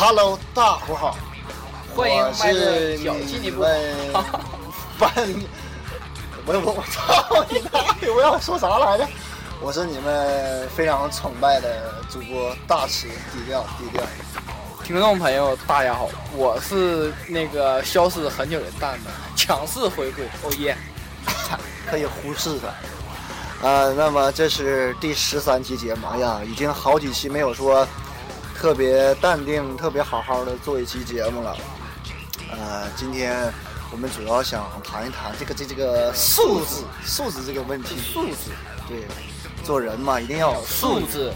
Hello，大伙好，欢迎我迈是。你 们班，我我我操你大爷！我要说啥来着？我是你们非常崇拜的主播大池低调低调。听众朋友，大家好，我是那个消失很久的蛋蛋，强势回归，哦耶！可以忽视他。啊，那么这是第十三期节目，哎呀，已经好几期没有说特别淡定、特别好好的做一期节目了。呃，今天我们主要想谈一谈这个这这个素质素质这个问题。素质，对，做人嘛，一定要有素质。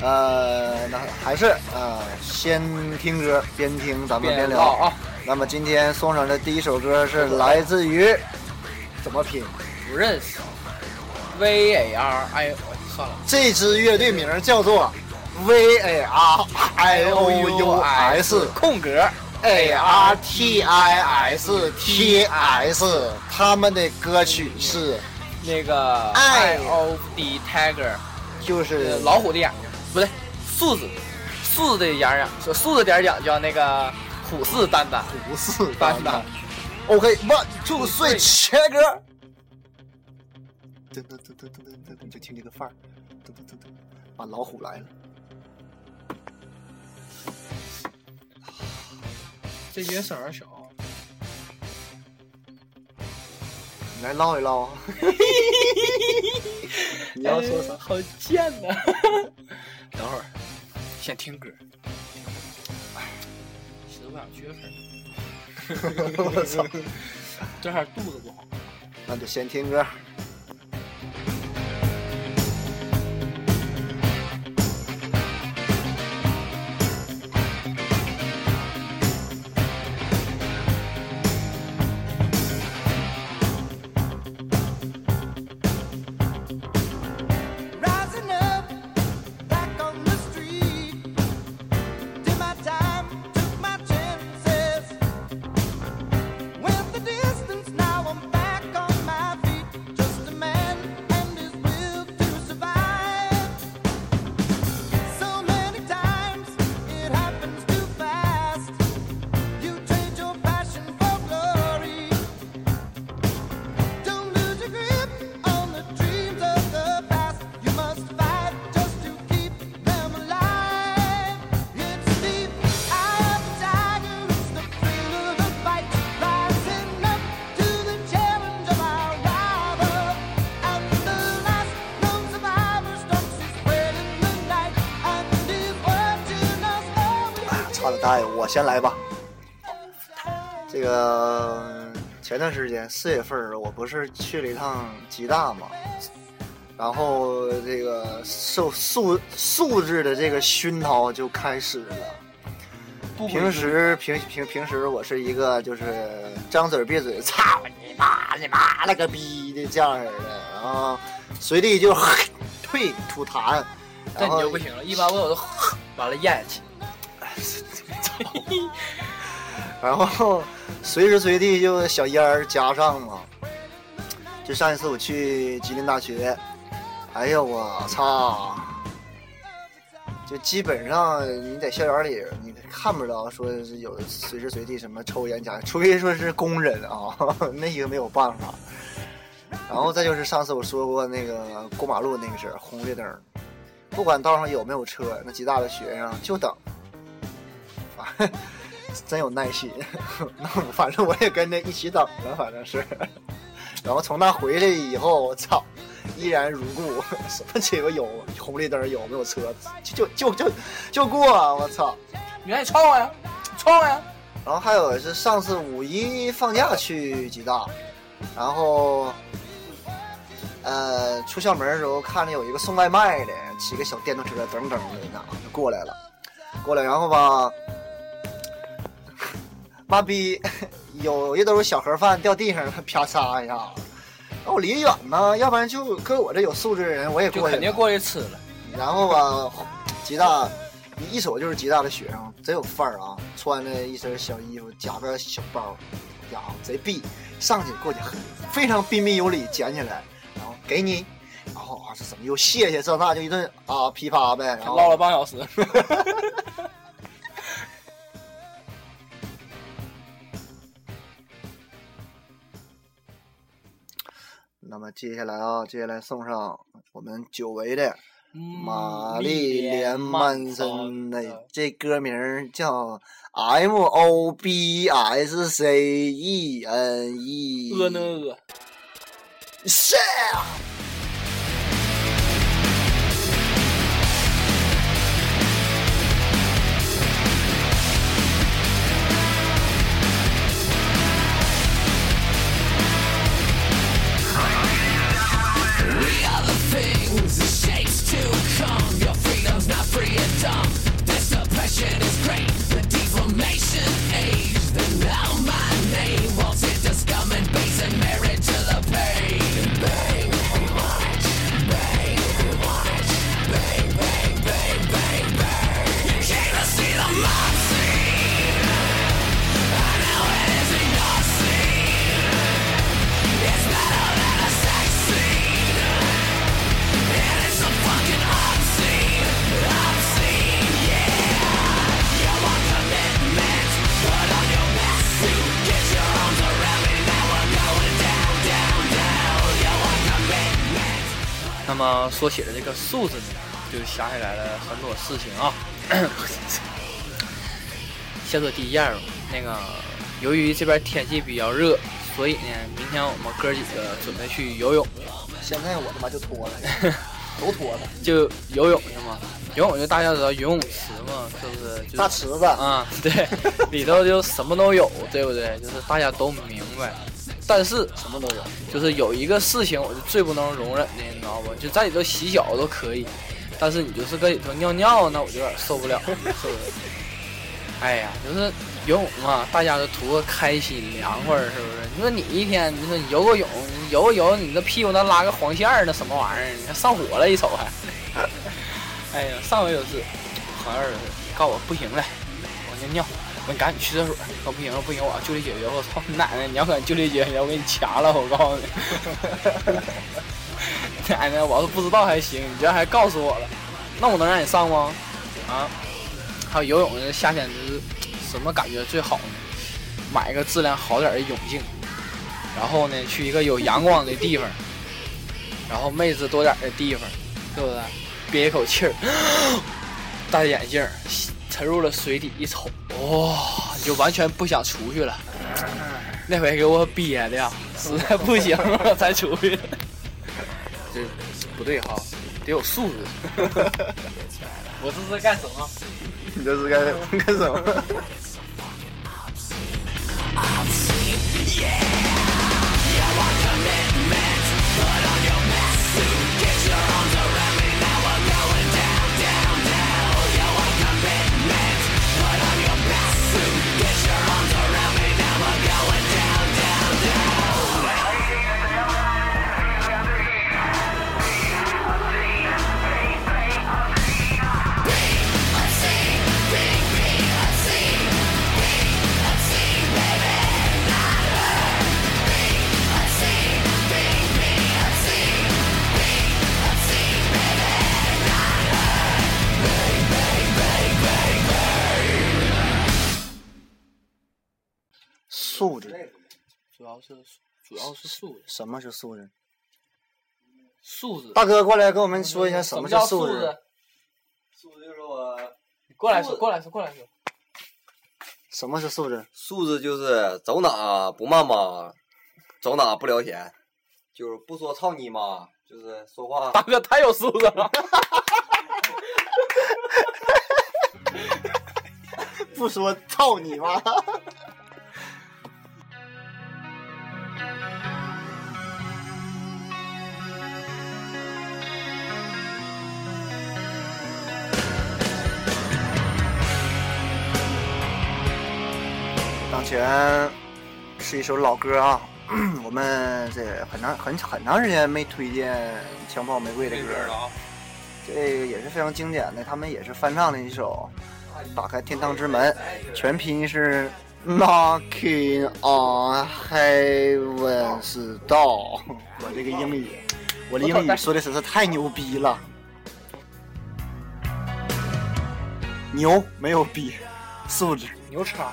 呃，那还是呃，先听歌，边听咱们边聊啊！那么今天送上的第一首歌是来自于怎么拼？不认识，V A R I，算了，这支乐队名叫做 V A R I O U S 空格 A R T I S T S，他们的歌曲是那个爱 Eye of the Tiger，就是呃老虎的眼睛，不对，素质，素质的眼睛，说素质点讲叫那个虎视眈眈，虎视眈眈。OK，one two three，切歌。噔噔噔噔噔噔噔，就听这个范儿，噔噔噔噔，把老虎来了。这乐声儿小。你来唠一唠。你要说啥哎？好贱呐！等会儿，先听歌。哎，其实我想缺分。我操！这还肚子不好。那就先听歌。先来吧。这个前段时间四月份儿，我不是去了一趟吉大嘛，然后这个受素素质的这个熏陶就开始了。平时平平平时我是一个就是张嘴闭嘴操你妈你妈了个逼的这样式的，然后随地就呸 吐痰，这然后你就不行了，一般我都 完了咽下去。然后随时随地就小烟儿加上嘛。就上一次我去吉林大学，哎呦我操！就基本上你在校园里，你看不着说是有随时随地什么抽烟加，除非说是工人啊，那个没有办法。然后再就是上次我说过那个过马路那个事儿，红绿灯，不管道上有没有车，那吉大的学生就等，真有耐心。那我反正我也跟着一起等了，反正是。然后从那回来以后，我操，依然如故，什么鸡巴有红绿灯有没有车，就就就就就过，我操。你赶紧冲呀，冲呀！然后还有是上次五一放假去吉大，然后呃出校门的时候看见有一个送外卖的，骑个小电动车噔噔的那就过来了，过来然后吧，妈逼，有一兜小盒饭掉地上了，啪嚓一下。我离远呢，要不然就搁我这有素质的人，我也过去了。肯定过去吃了。然后吧，吉大一瞅就是吉大的学生，贼有范儿啊！穿着一身小衣服，夹个小包，家伙贼逼，上去过去非常彬彬有礼捡起来，然后给你，然后啊这怎么又谢谢这那就一顿啊噼啪呗，然后唠了半小时，那么接下来啊，接下来送上我们久违的玛丽丽莲曼曼森的这歌名儿叫 M O B S C E N E。呃呢呃，是。This oppression is great. 说起了这个素质呢，就想起来了很多事情啊。先说第一样，那个由于这边天气比较热，所以呢，明天我们哥几个准备去游泳，现在我他妈就脱了，都脱了。就游泳去嘛。游泳就大家知道游泳池嘛，是不是？就是大池子，啊，对，里头就什么都有，对不对？就是大家都明白。但是什么都有。就是有一个事情，我就最不能容忍的，你知道不？就在里头洗脚都可以，但是你就是搁里头尿尿，那我就有点受不了，是不是？哎呀，就是游泳嘛，大家都图个开心凉快，是不是？你说你一天，你说你游个泳，你游个游，你这屁股那拉个黄线儿，那什么玩意儿？你看上火了，一瞅还。哎呀，上回就是好像是告我不行了，我尿尿。我说你赶紧去厕所，说不行不行，我要就地解决。我操你奶奶！你要敢就地解决，我给你掐了！我告诉你，奶奶，我要是不知道还行，你居然还告诉我了，那我能让你上吗？啊？还有游泳的夏天就是什么感觉最好呢？买一个质量好点的泳镜，然后呢去一个有阳光的地方，然后妹子多点的地方，对不对？憋一口气儿，戴眼镜。沉入了水底一瞅，哇、你就完全不想出去了。那回给我憋的呀，实在不行了才出去。这不对哈，得有素质。我这是干什么？你这是干干什么？素什么是素质？素质。大哥过来跟我们说一下什么叫素质？素质就是我，你过来说，过来说，过来说。什么是素质？素质就是走哪不骂妈，走哪不聊天，就是不说操你妈，就是说话大哥太有素质了。不说操你妈！前是一首老歌啊，我们这很长很很长时间没推荐《枪炮玫瑰》的歌了。啊，这个也是非常经典的，他们也是翻唱的一首《打开天堂之门》，全拼是 Knocking on Heaven's Door。我这个英语，我的英语说的实在太牛逼了，牛没有逼，素质。牛叉。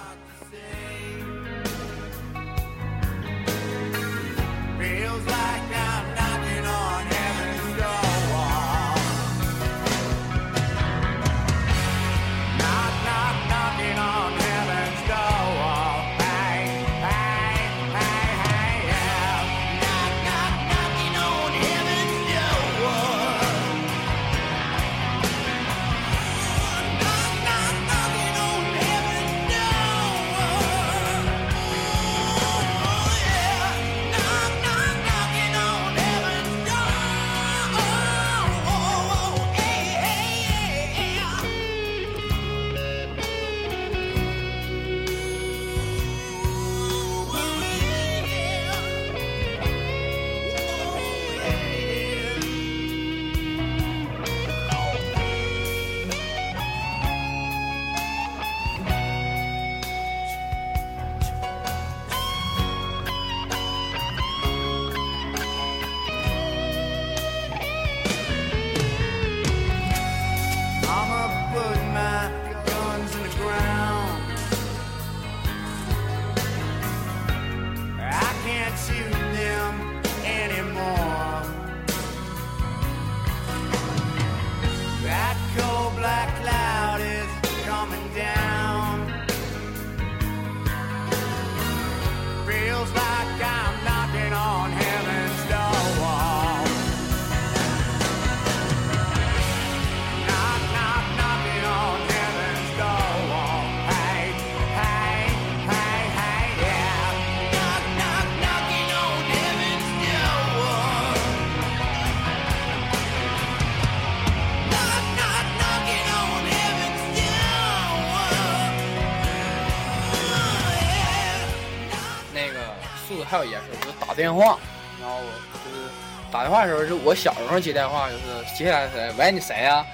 电话，然后就是打电话的时候，是我小时候接电话，就是接下来谁，喂你谁呀、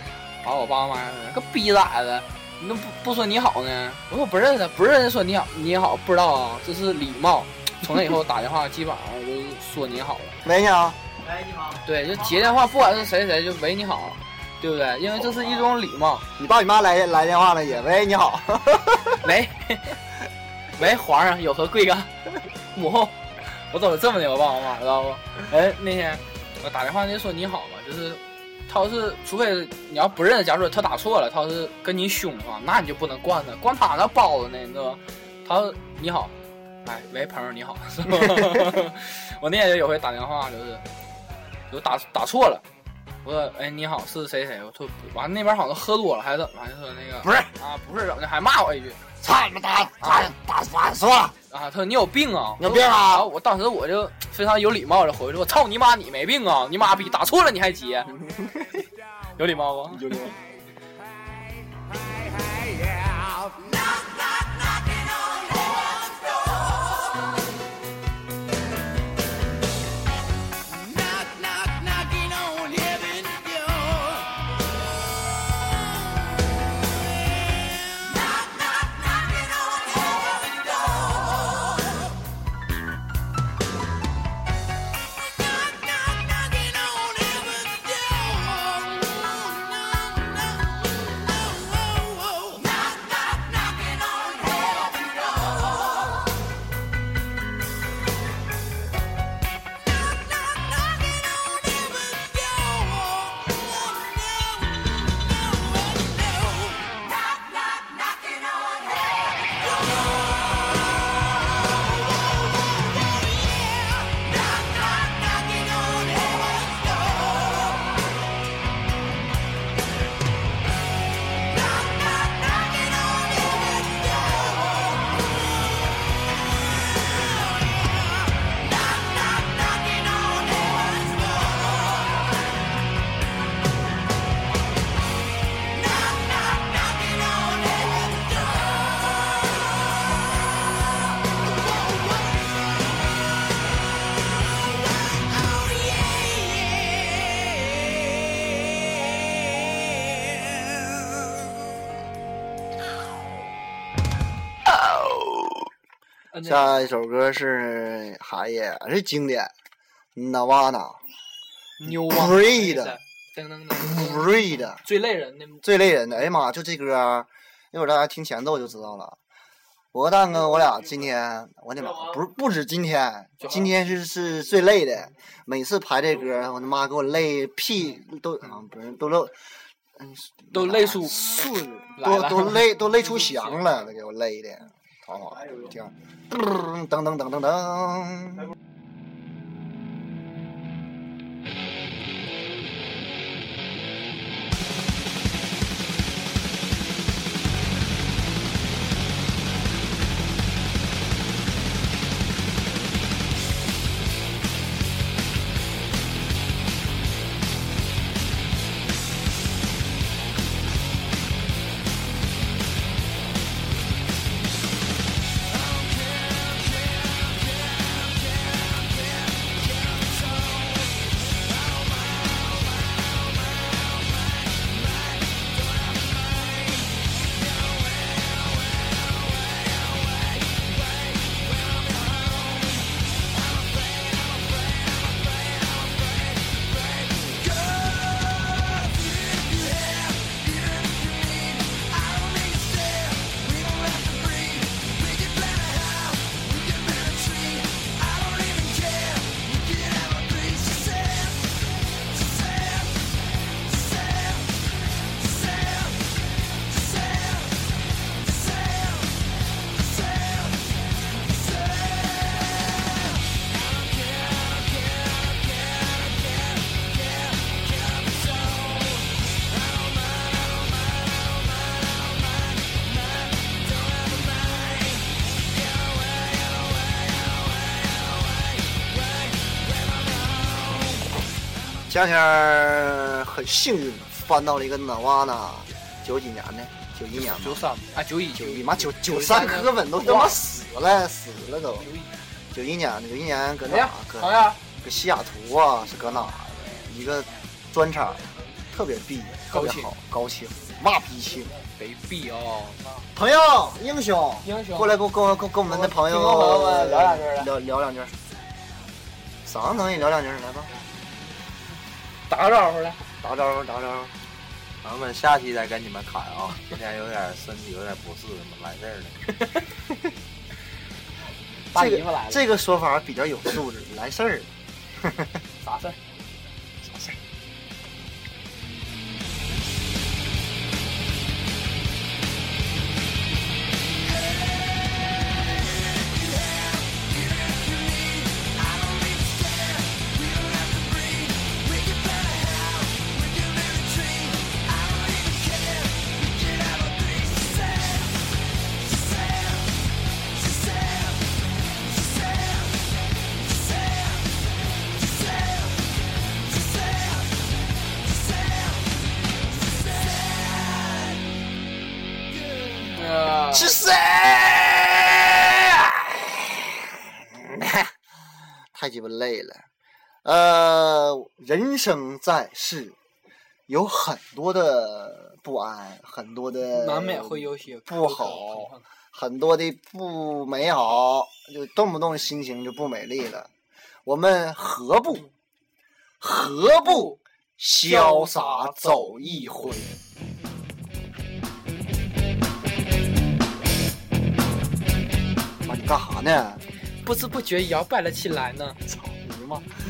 然后我爸妈说个逼崽子，你都不不说你好呢？我说我不认识，不认识说你好你好，不知道啊，这是礼貌。从那以后打电话基本上就是说你好了，喂，你好，对，就接电话，不管是谁谁就喂你好，对不对？因为这是一种礼貌。你爸你妈来来电话了也喂，你好。喂，喂，皇上有何贵干？母后，我怎么这么牛？我爸我妈知道不？哎，那天我打电话就说你好嘛，就是他要是除非你要不认识，假如说他打错了，他要是跟你凶的话，那你就不能惯他，惯他那包子呢，你知道吧？他说你好，哎，喂，朋友你好，是吧？我那天就有回打电话，就是就打打错了。我说，哎，你好，是谁谁？我说，完了那边好像喝多了还是怎么？就说那个不是啊，不是怎么的，还骂我一句。操你妈打打打反说了，啊，他说你有病啊！你有病啊然后我当时我就非常有礼貌的回去，我操你妈，你没病啊！你妈逼打错了你还接，有礼貌不？有礼貌。下一首歌是还也是经典，Nirvana 牛啊 Breed 噔噔噔噔，Breed 最累人的最累人的。哎呀妈，就这歌儿，一会儿大家听前奏就知道了。我和蛋哥，我俩今天，我的妈，不是不止今天，今天是是最累的。每次排这歌，我他妈给我累屁都啊，不是都漏，嗯，都累出都都累都累出翔了，都给我累的，好好听，噔噔噔噔噔。前两天很幸运翻到了一个 Nirvana，九几年的，九一年吧，九三。啊九一九一妈九九三科本都他妈死了死了都，九一。年的九一年搁哪？搁，搁西雅图啊是搁哪的一个专场，特别逼特别好高清。嘛逼清，得必哦，朋友英雄英雄。过来跟我跟我跟跟我们的朋友聊两句来。聊聊两句，啥能也聊两句来吧，打个招呼来，打个招呼打个招呼。咱们下期再跟你们侃啊，今天有点身体有点不适，来事儿了。大这个姨夫来了，这个说法比较有素质，来事儿了。啥事儿？累了。呃，人生在世，有很多的不安，很多的难免会有些不好，很多的不美好，就动不动心情就不美丽了。我们何不何不潇洒走一回？妈，你干啥呢？不知不觉摇摆了起来呢。操你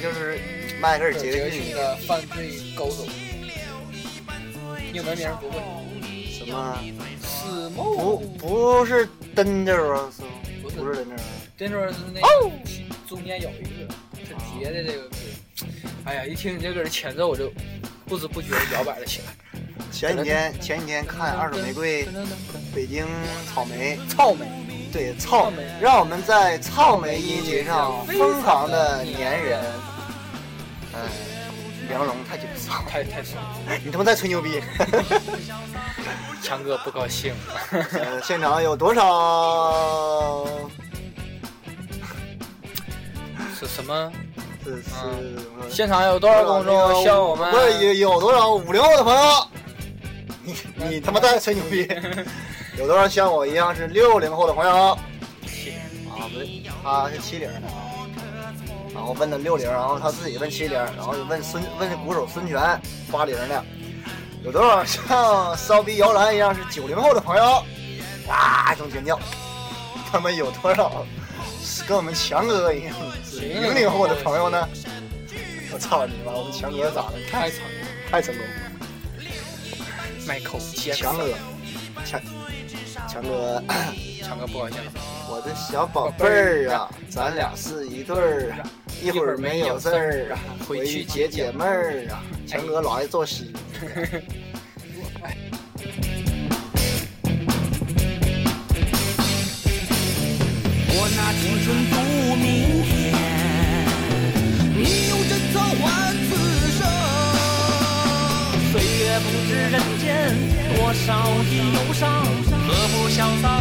就是迈克尔·杰克逊的犯罪高手，英文名不会。什么？史不梦不是登州啊，是不是不是登州啊？这就是那个中间有一个是叠的这个歌，哎呀，一听你这歌的前奏，我就不知不觉摇摆了起来。前几天前几天看二手玫瑰北京草莓，草莓，对草莓，让我们在草莓音节上疯狂的粘人。哎，梁龙太紧张，太太爽了，你他妈在吹牛逼！强哥不高兴 现场有多少？是什么？是是，现场有多少观众向我们？不是有有多少五零后的朋友？你你他妈在吹牛逼！有多少像我一样是六零后的朋友？啊，不对，他是七零的啊。然后问的六零，然后他自己问七零，然后又问孙问鼓手孙权八零的。有多少像骚逼摇篮一样是九零后的朋友？哇，一声尖叫！他们有多少是跟我们强哥一样是零零后的朋友呢？我操你妈！我们强哥咋的？太成太成功了！迈克强哥，强强哥，强哥不高兴了。我的小宝贝儿啊，咱俩是一对儿啊，一会儿没有事儿啊，回去解解闷儿啊。强哥老爱作诗。我拿青春赌明天，你用贞操换此生。岁月不知人间多少的忧伤，何不潇洒？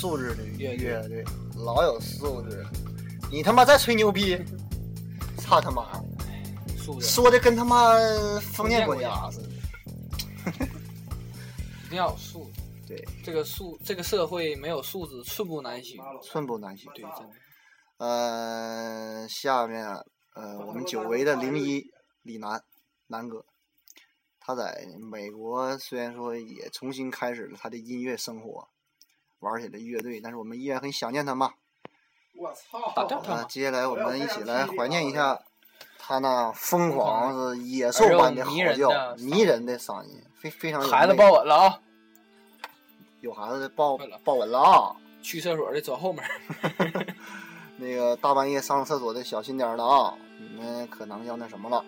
素质的乐队，老有素质了。你他妈在吹牛逼！操他妈！素质说的跟他妈封建国家似的。一定要有素质。对，这个素，这个社会没有素质，寸步难行。寸步难行。对，真的。呃，下面呃，我们久违的零一李楠楠哥，他在美国虽然说也重新开始了他的音乐生活，玩起了乐队，但是我们依然很想念他嘛。我操！那，接下来我们一起来怀念一下他那疯狂是野兽般的嚎叫，迷人的嗓音，非非常有孩子抱稳了啊！有孩子抱抱稳了啊！去厕所的走后门。那个大半夜上厕所的小心点儿了啊！你们可能要那什么了。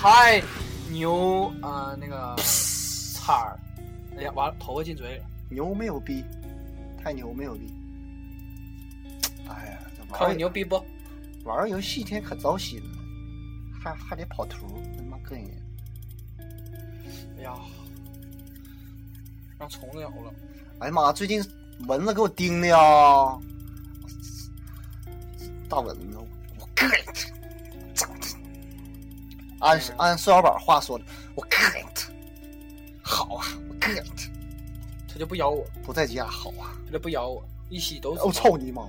太牛啊、呃那个叉儿，哎呀，完了，头发进嘴里了。牛没有逼，太牛没有逼。哎呀，这看我玩意牛逼不？玩游戏一天可糟心了，还还得跑图，他妈膈应。哎呀，让虫子咬了。哎呀妈，最近蚊子给我叮的呀！大蚊子，我膈应。按按宋小宝话说的，我干他。好啊，我干他，他就不咬我，不在家好啊！他就不咬我，一吸都是。我、操你妈！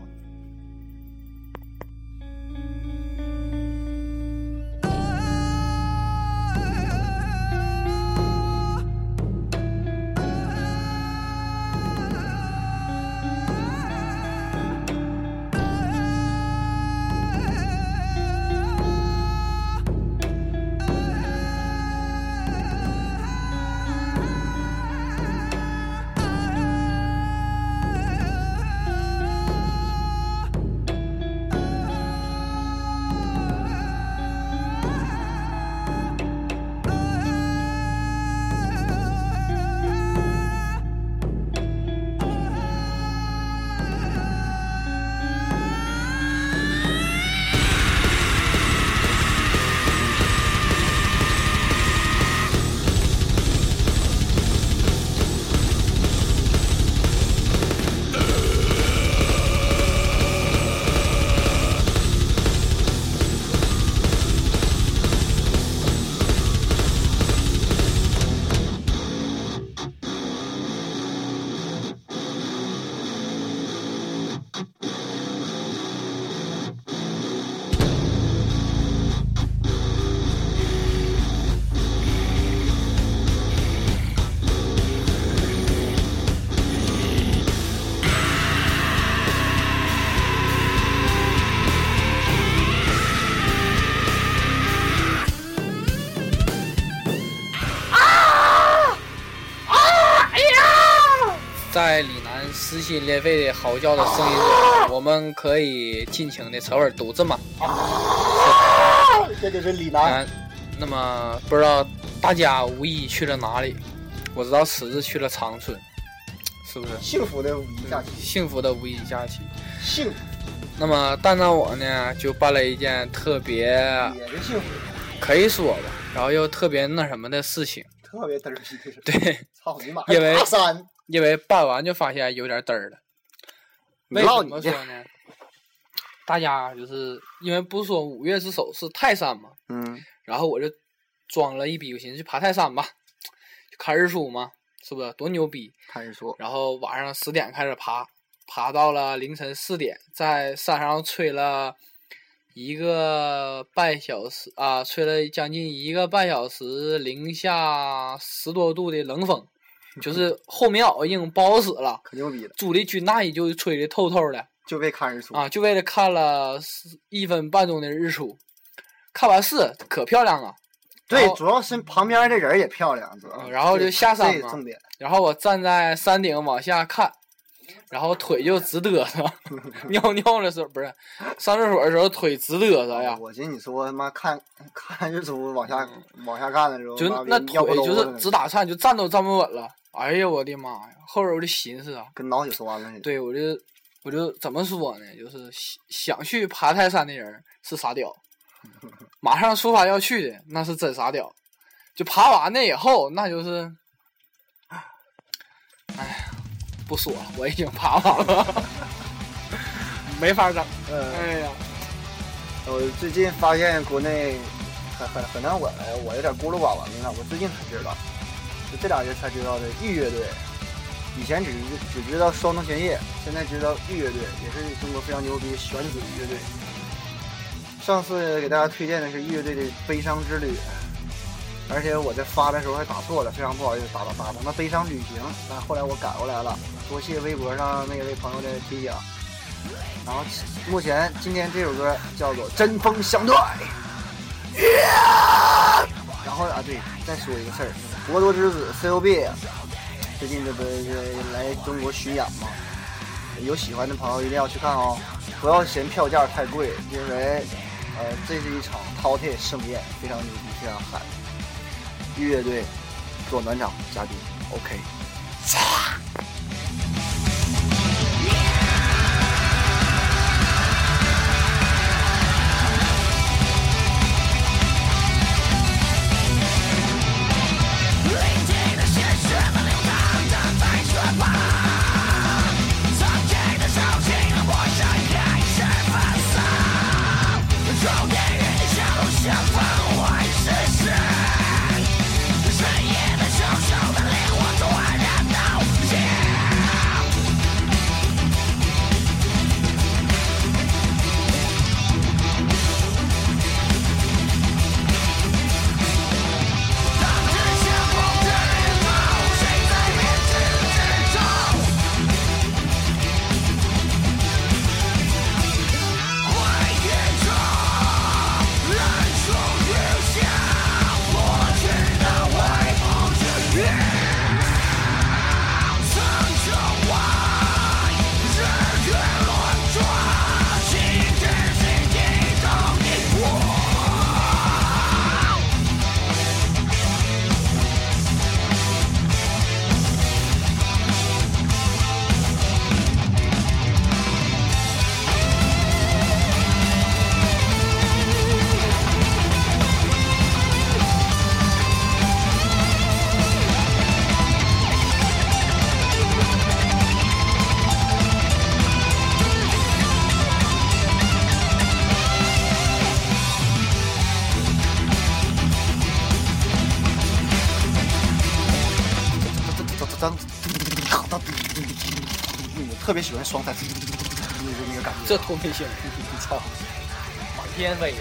心裂肺的嚎叫的声音中，我们可以尽情的扯会儿犊子嘛。这就是李楠。嗯，那么不知道大家五一去了哪里？我知道池子去了长春，是不是？幸福的五一假期，幸福的五一假期。幸福那么蛋蛋我呢，就办了一件特别也是幸福，可以说吧，然后又特别那什么的事情。特别嘚儿逼。对，操你妈！因为因为办完就发现有点嘚儿了。为什么说呢？大家就是因为不是说五岳之首是泰山嘛，嗯，然后我就装了一逼，我寻思去爬泰山吧，看日出嘛，是不是多牛逼？看日出，然后晚上十点开始爬，爬到了凌晨四点，在山上吹了一个半小时啊，吹了将近一个半小时，零下十多度的冷风，就是后棉袄硬不好使了，可牛逼了，租的军大衣就吹的透透的。就为看日出。啊，就为了看了一分半钟的日出，看完是可漂亮了。对主要是旁边的人也漂亮，主要嗯然后就下山。然后我站在山顶往下看，然后腿就直嘚瑟，尿尿的时候不是上厕所的时候腿直嘚瑟呀，我寻思你说他妈看看日出往下往下看的时候，就那腿就是直打颤，就站都站不稳了。哎呀，我的妈呀！后边我就寻思啊，跟脑血栓了似的。对我就我就怎么说呢？就是想想去爬泰山的人是傻屌，马上出发要去的那是真傻屌。就爬完了以后，那就是，哎呀，不说了，我已经爬完了，没法整。嗯，哎呀，我最近发现国内很很很难管，我有点孤陋寡闻了。我最近才知道，就这俩月才知道的玉乐队。以前只只知道双藤玄叶，现在知道玉乐队，也是中国非常牛逼的选子乐队。上次给大家推荐的是玉乐队的《悲伤之旅》，而且我在发的时候还打错了，非常不好意思，打打打成了《悲伤旅行》，但后来我改过来了，多谢微博上那位朋友的提醒。然后目前今天这首歌叫做《针锋相对》。然后啊，对，再说一个事儿，博多之子 COB 最近这不是来中国巡演吗？有喜欢的朋友一定要去看哦，不要嫌票价太贵，因为呃这是一场饕餮盛宴，非常牛逼，非常嗨。乐队做暖场嘉宾，OK。喜欢双踩 那个感觉。这多没劲！操，满天飞。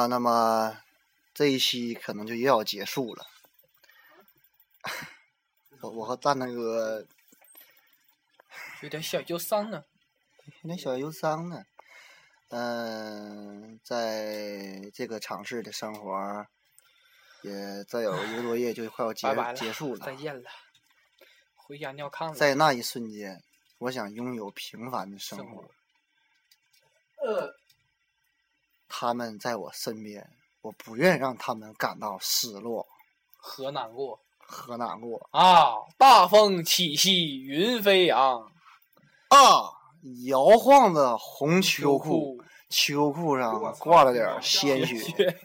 啊，那么这一期可能就又要结束了。我我和蛋蛋哥有点小忧伤呢。有点小忧伤呢。嗯、在这个城市的生活也再有一个多月就快要结拜拜，结束了再。见了，回家尿炕了。在那一瞬间，我想拥有平凡的生活生活。呃，他们在我身边，我不愿让他们感到失落和难过和难过啊！大风起兮云飞扬，啊！摇晃的红秋裤，秋裤上挂了点鲜血，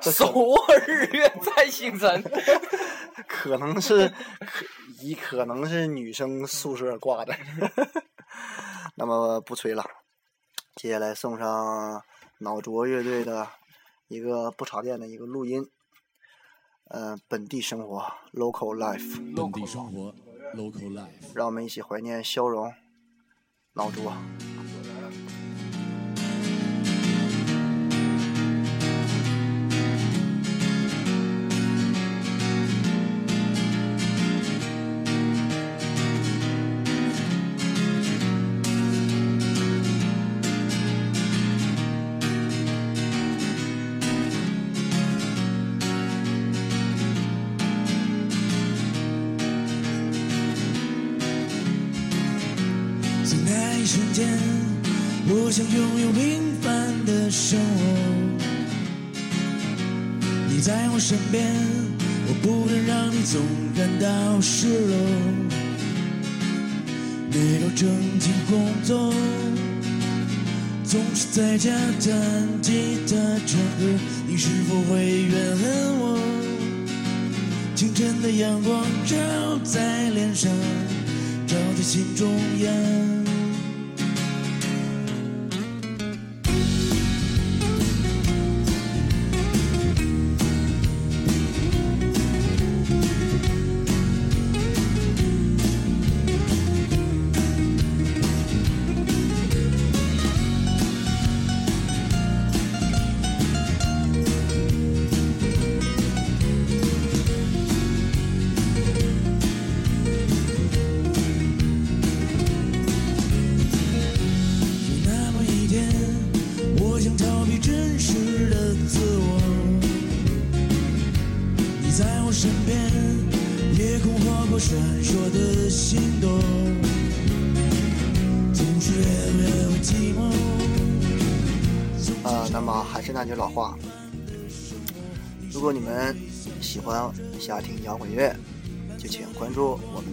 这手可握日月在星辰。可能是可一可能是女生宿舍挂的。那么不吹了，接下来送上脑浊乐队的一个不插电的一个录音，呃，本地生活 （local life），本地生活，local life。让我们一起怀念消融脑浊。身边，我不能让你总感到失落。没有正经工作，总是在家弹吉他唱歌，你是否会怨恨我？清晨的阳光照在脸上，照在心中央。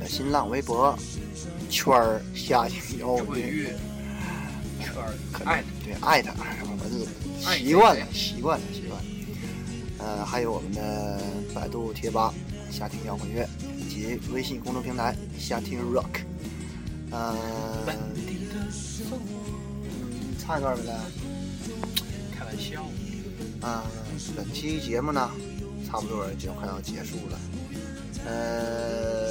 新浪微博“圈儿下听摇滚乐”。圈儿可爱对艾特，我是爱习惯了，习惯了，习惯了。呃，还有我们的百度贴吧“夏听摇滚乐”以及微信公众平台“夏听 rock”。呃，嗯，唱一段没来？开玩笑。啊，本期节目呢，差不多就快要结束了。呃，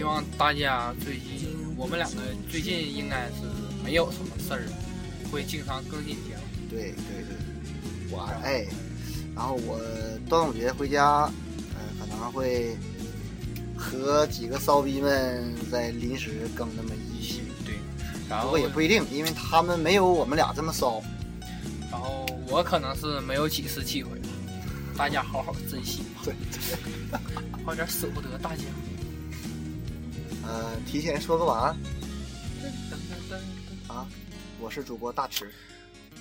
希望大家最近，我们两个最近应该是没有什么事儿，会经常更新节目。对对对，我哎，然后我端午节回家，呃、可能会和几个骚逼们在临时更那么一期，对，然后不过也不一定，因为他们没有我们俩这么骚。然后我可能是没有几次机会了，大家好好珍惜吧，对，有点舍不得大家。呃，提前说个晚安啊！我是主播大池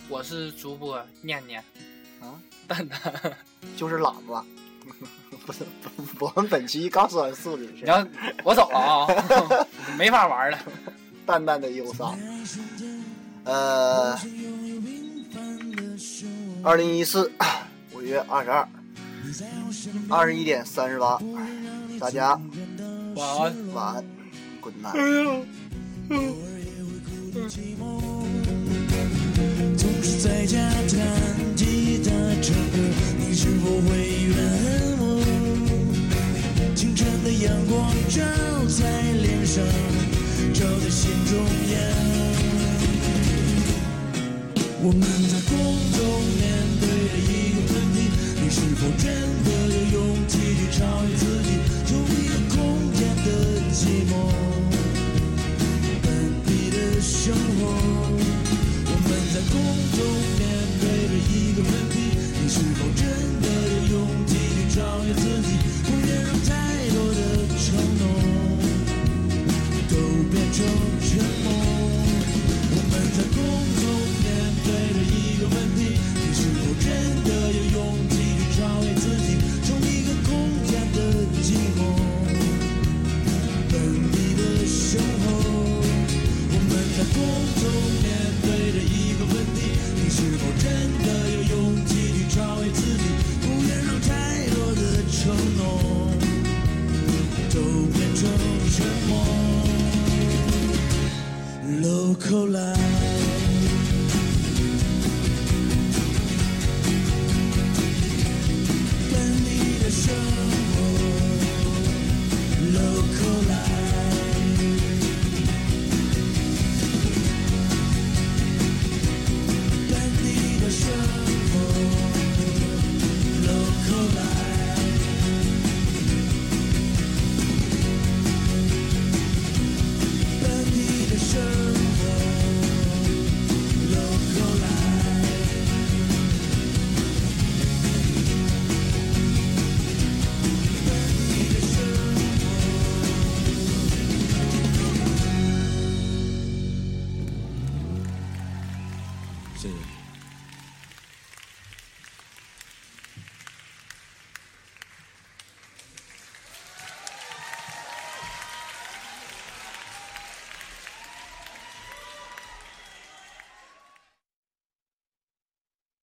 我是主播念念啊，蛋蛋，就是懒子。不是，我们本期刚说完素质是你要我走了啊，没法玩了。淡淡的忧伤。呃，二零一四五月二十二，二十一点三十八，大家晚安。晚安，good night。总是在家弹吉他唱歌，你是否会怨恨我？清晨的阳光照在脸上，照在心中央。我们在空中面对着一个问题：你是否真的有勇气去超越自己，从一个空间的寂寞？生活。我们在空中我